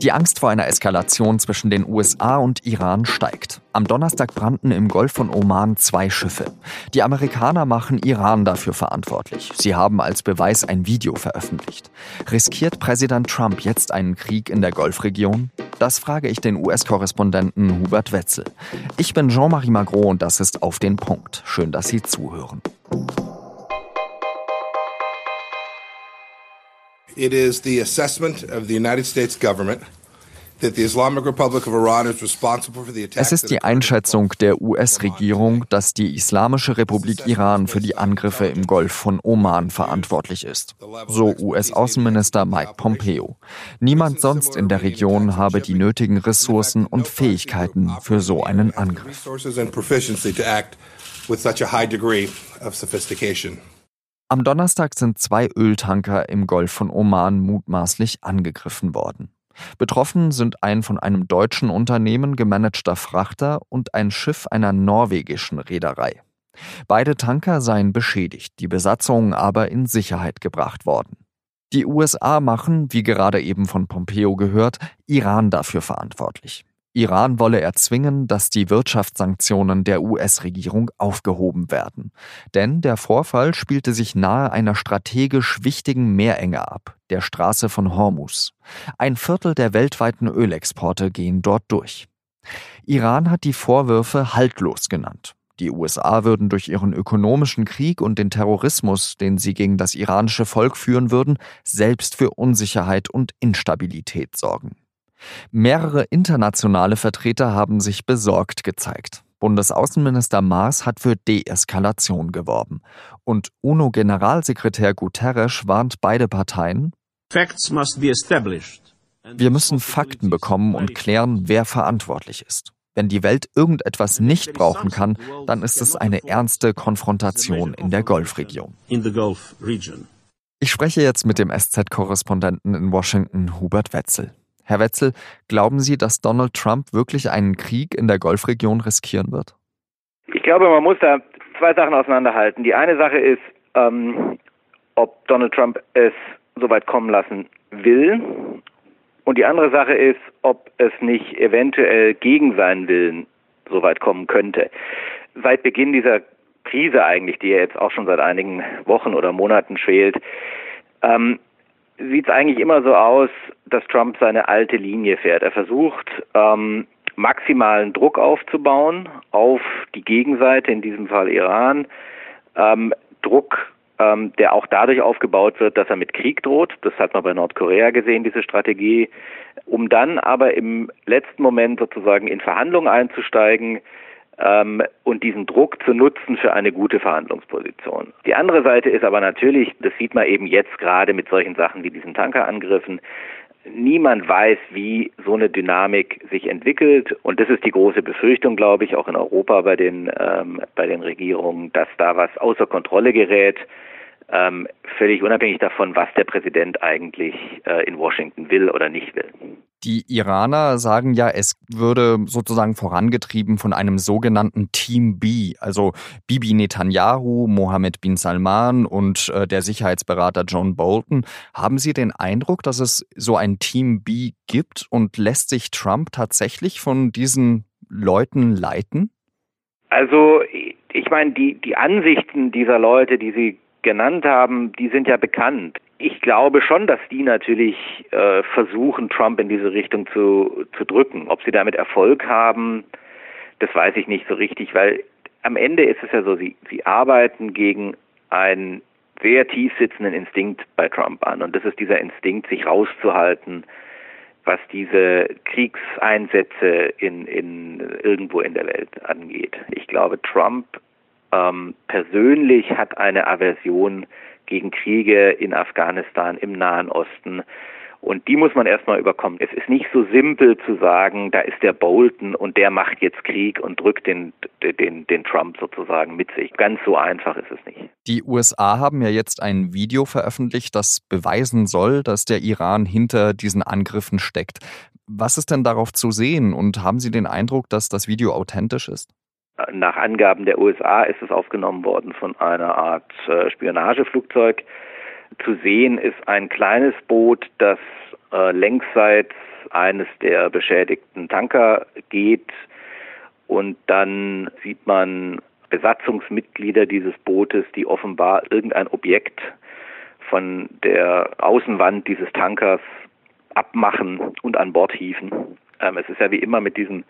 Die Angst vor einer Eskalation zwischen den USA und Iran steigt. Am Donnerstag brannten im Golf von Oman zwei Schiffe. Die Amerikaner machen Iran dafür verantwortlich. Sie haben als Beweis ein Video veröffentlicht. Riskiert Präsident Trump jetzt einen Krieg in der Golfregion? Das frage ich den US-Korrespondenten Hubert Wetzel. Ich bin Jean-Marie Magro und das ist auf den Punkt. Schön, dass Sie zuhören. It is the assessment of the United States government es ist die Einschätzung der US-Regierung, dass die Islamische Republik Iran für die Angriffe im Golf von Oman verantwortlich ist. So US-Außenminister Mike Pompeo. Niemand sonst in der Region habe die nötigen Ressourcen und Fähigkeiten für so einen Angriff. Am Donnerstag sind zwei Öltanker im Golf von Oman mutmaßlich angegriffen worden. Betroffen sind ein von einem deutschen Unternehmen gemanagter Frachter und ein Schiff einer norwegischen Reederei. Beide Tanker seien beschädigt, die Besatzung aber in Sicherheit gebracht worden. Die USA machen, wie gerade eben von Pompeo gehört, Iran dafür verantwortlich. Iran wolle erzwingen, dass die Wirtschaftssanktionen der US-Regierung aufgehoben werden. Denn der Vorfall spielte sich nahe einer strategisch wichtigen Meerenge ab, der Straße von Hormuz. Ein Viertel der weltweiten Ölexporte gehen dort durch. Iran hat die Vorwürfe haltlos genannt. Die USA würden durch ihren ökonomischen Krieg und den Terrorismus, den sie gegen das iranische Volk führen würden, selbst für Unsicherheit und Instabilität sorgen. Mehrere internationale Vertreter haben sich besorgt gezeigt. Bundesaußenminister Maas hat für Deeskalation geworben. Und UNO-Generalsekretär Guterres warnt beide Parteien, wir müssen Fakten bekommen und klären, wer verantwortlich ist. Wenn die Welt irgendetwas nicht brauchen kann, dann ist es eine ernste Konfrontation in der Golfregion. Ich spreche jetzt mit dem SZ-Korrespondenten in Washington, Hubert Wetzel. Herr Wetzel, glauben Sie, dass Donald Trump wirklich einen Krieg in der Golfregion riskieren wird? Ich glaube, man muss da zwei Sachen auseinanderhalten. Die eine Sache ist, ähm, ob Donald Trump es so weit kommen lassen will. Und die andere Sache ist, ob es nicht eventuell gegen seinen Willen so weit kommen könnte. Seit Beginn dieser Krise eigentlich, die ja jetzt auch schon seit einigen Wochen oder Monaten schwelt, ähm, sieht es eigentlich immer so aus, dass Trump seine alte Linie fährt. Er versucht, ähm, maximalen Druck aufzubauen auf die Gegenseite, in diesem Fall Iran. Ähm, Druck, ähm, der auch dadurch aufgebaut wird, dass er mit Krieg droht. Das hat man bei Nordkorea gesehen, diese Strategie. Um dann aber im letzten Moment sozusagen in Verhandlungen einzusteigen, ähm, und diesen Druck zu nutzen für eine gute Verhandlungsposition. Die andere Seite ist aber natürlich, das sieht man eben jetzt gerade mit solchen Sachen wie diesen Tankerangriffen, Niemand weiß, wie so eine Dynamik sich entwickelt. Und das ist die große Befürchtung, glaube ich, auch in Europa bei den, ähm, bei den Regierungen, dass da was außer Kontrolle gerät ähm, völlig unabhängig davon, was der Präsident eigentlich äh, in Washington will oder nicht will. Die Iraner sagen ja, es würde sozusagen vorangetrieben von einem sogenannten Team B, also Bibi Netanyahu, Mohammed bin Salman und äh, der Sicherheitsberater John Bolton. Haben Sie den Eindruck, dass es so ein Team B gibt und lässt sich Trump tatsächlich von diesen Leuten leiten? Also ich meine, die, die Ansichten dieser Leute, die Sie genannt haben, die sind ja bekannt. Ich glaube schon, dass die natürlich äh, versuchen, Trump in diese Richtung zu, zu drücken. Ob sie damit Erfolg haben, das weiß ich nicht so richtig, weil am Ende ist es ja so, sie, sie arbeiten gegen einen sehr tief sitzenden Instinkt bei Trump an. Und das ist dieser Instinkt, sich rauszuhalten, was diese Kriegseinsätze in, in irgendwo in der Welt angeht. Ich glaube, Trump ähm, persönlich hat eine Aversion gegen Kriege in Afghanistan, im Nahen Osten. Und die muss man erstmal überkommen. Es ist nicht so simpel zu sagen, da ist der Bolton und der macht jetzt Krieg und drückt den, den, den Trump sozusagen mit sich. Ganz so einfach ist es nicht. Die USA haben ja jetzt ein Video veröffentlicht, das beweisen soll, dass der Iran hinter diesen Angriffen steckt. Was ist denn darauf zu sehen und haben Sie den Eindruck, dass das Video authentisch ist? Nach Angaben der USA ist es aufgenommen worden von einer Art äh, Spionageflugzeug. Zu sehen ist ein kleines Boot, das äh, längsseits eines der beschädigten Tanker geht und dann sieht man Besatzungsmitglieder dieses Bootes, die offenbar irgendein Objekt von der Außenwand dieses Tankers abmachen und an Bord hieven. Ähm, es ist ja wie immer mit diesen,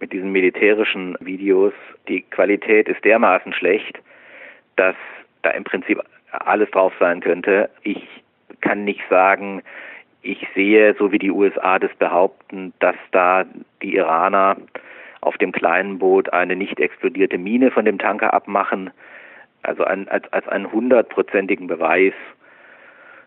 mit diesen militärischen Videos, die Qualität ist dermaßen schlecht, dass da im Prinzip alles drauf sein könnte. Ich kann nicht sagen, ich sehe, so wie die USA das behaupten, dass da die Iraner auf dem kleinen Boot eine nicht explodierte Mine von dem Tanker abmachen. Also ein, als, als einen hundertprozentigen Beweis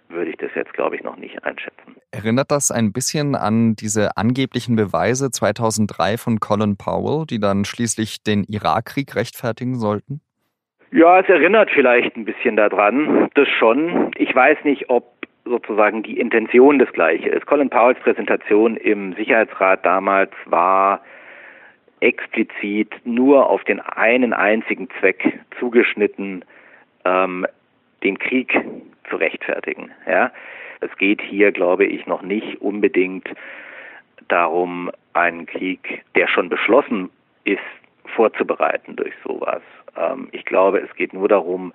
würde ich das jetzt, glaube ich, noch nicht einschätzen. Erinnert das ein bisschen an diese angeblichen Beweise 2003 von Colin Powell, die dann schließlich den Irakkrieg rechtfertigen sollten? Ja, es erinnert vielleicht ein bisschen daran, das schon. Ich weiß nicht, ob sozusagen die Intention das gleiche ist. Colin Powells Präsentation im Sicherheitsrat damals war explizit nur auf den einen einzigen Zweck zugeschnitten, ähm, den Krieg zu rechtfertigen. Ja, es geht hier, glaube ich, noch nicht unbedingt darum, einen Krieg, der schon beschlossen ist, vorzubereiten durch sowas. Ähm, ich glaube, es geht nur darum,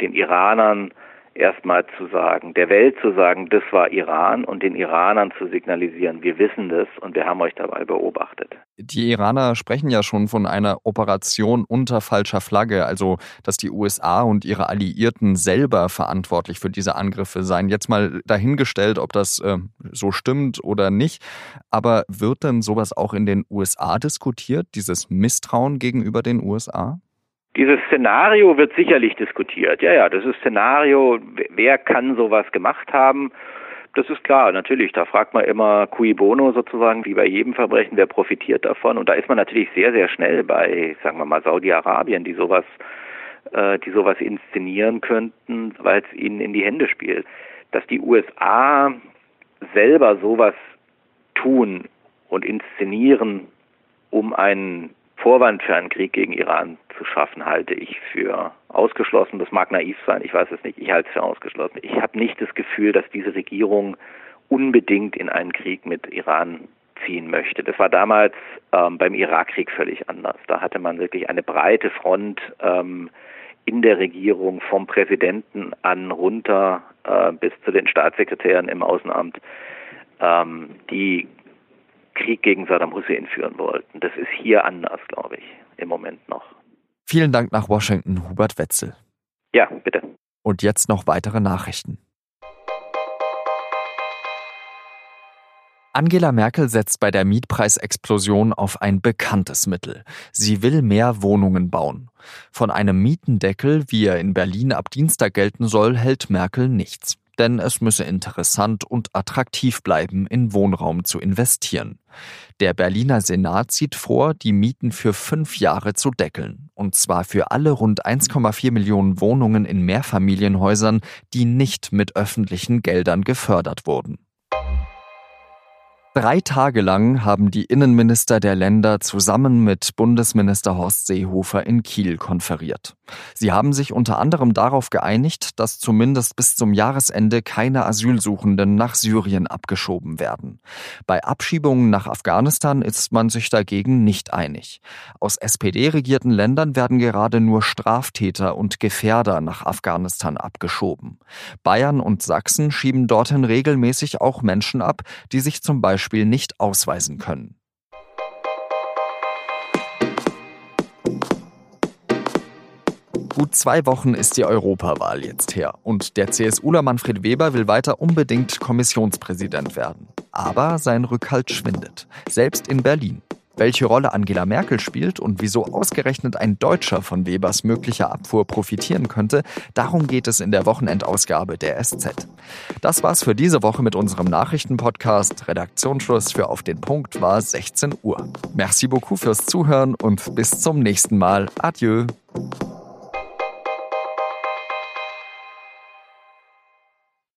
den Iranern erstmal zu sagen, der Welt zu sagen, das war Iran und den Iranern zu signalisieren, wir wissen das und wir haben euch dabei beobachtet. Die Iraner sprechen ja schon von einer Operation unter falscher Flagge, also dass die USA und ihre Alliierten selber verantwortlich für diese Angriffe seien. Jetzt mal dahingestellt, ob das äh, so stimmt oder nicht. Aber wird denn sowas auch in den USA diskutiert, dieses Misstrauen gegenüber den USA? Dieses Szenario wird sicherlich diskutiert. Ja, ja, das ist Szenario, wer kann sowas gemacht haben? Das ist klar, natürlich. Da fragt man immer cui bono sozusagen, wie bei jedem Verbrechen, wer profitiert davon? Und da ist man natürlich sehr, sehr schnell bei, sagen wir mal, Saudi-Arabien, die sowas, äh, die sowas inszenieren könnten, weil es ihnen in die Hände spielt. Dass die USA selber sowas tun und inszenieren, um einen Vorwand für einen Krieg gegen Iran zu schaffen, halte ich für ausgeschlossen. Das mag naiv sein, ich weiß es nicht. Ich halte es für ausgeschlossen. Ich habe nicht das Gefühl, dass diese Regierung unbedingt in einen Krieg mit Iran ziehen möchte. Das war damals ähm, beim Irakkrieg völlig anders. Da hatte man wirklich eine breite Front ähm, in der Regierung vom Präsidenten an runter äh, bis zu den Staatssekretären im Außenamt, ähm, die Krieg gegen Saddam Hussein führen wollten. Das ist hier anders, glaube ich, im Moment noch. Vielen Dank nach Washington, Hubert Wetzel. Ja, bitte. Und jetzt noch weitere Nachrichten. Angela Merkel setzt bei der Mietpreisexplosion auf ein bekanntes Mittel. Sie will mehr Wohnungen bauen. Von einem Mietendeckel, wie er in Berlin ab Dienstag gelten soll, hält Merkel nichts denn es müsse interessant und attraktiv bleiben, in Wohnraum zu investieren. Der Berliner Senat sieht vor, die Mieten für fünf Jahre zu deckeln, und zwar für alle rund 1,4 Millionen Wohnungen in Mehrfamilienhäusern, die nicht mit öffentlichen Geldern gefördert wurden. Drei Tage lang haben die Innenminister der Länder zusammen mit Bundesminister Horst Seehofer in Kiel konferiert. Sie haben sich unter anderem darauf geeinigt, dass zumindest bis zum Jahresende keine Asylsuchenden nach Syrien abgeschoben werden. Bei Abschiebungen nach Afghanistan ist man sich dagegen nicht einig. Aus SPD-regierten Ländern werden gerade nur Straftäter und Gefährder nach Afghanistan abgeschoben. Bayern und Sachsen schieben dorthin regelmäßig auch Menschen ab, die sich zum Beispiel Beispiel nicht ausweisen können. Gut zwei Wochen ist die Europawahl jetzt her und der CSUler Manfred Weber will weiter unbedingt Kommissionspräsident werden. Aber sein Rückhalt schwindet, selbst in Berlin. Welche Rolle Angela Merkel spielt und wieso ausgerechnet ein Deutscher von Webers möglicher Abfuhr profitieren könnte, darum geht es in der Wochenendausgabe der SZ. Das war's für diese Woche mit unserem Nachrichtenpodcast. Redaktionsschluss für Auf den Punkt war 16 Uhr. Merci beaucoup fürs Zuhören und bis zum nächsten Mal. Adieu.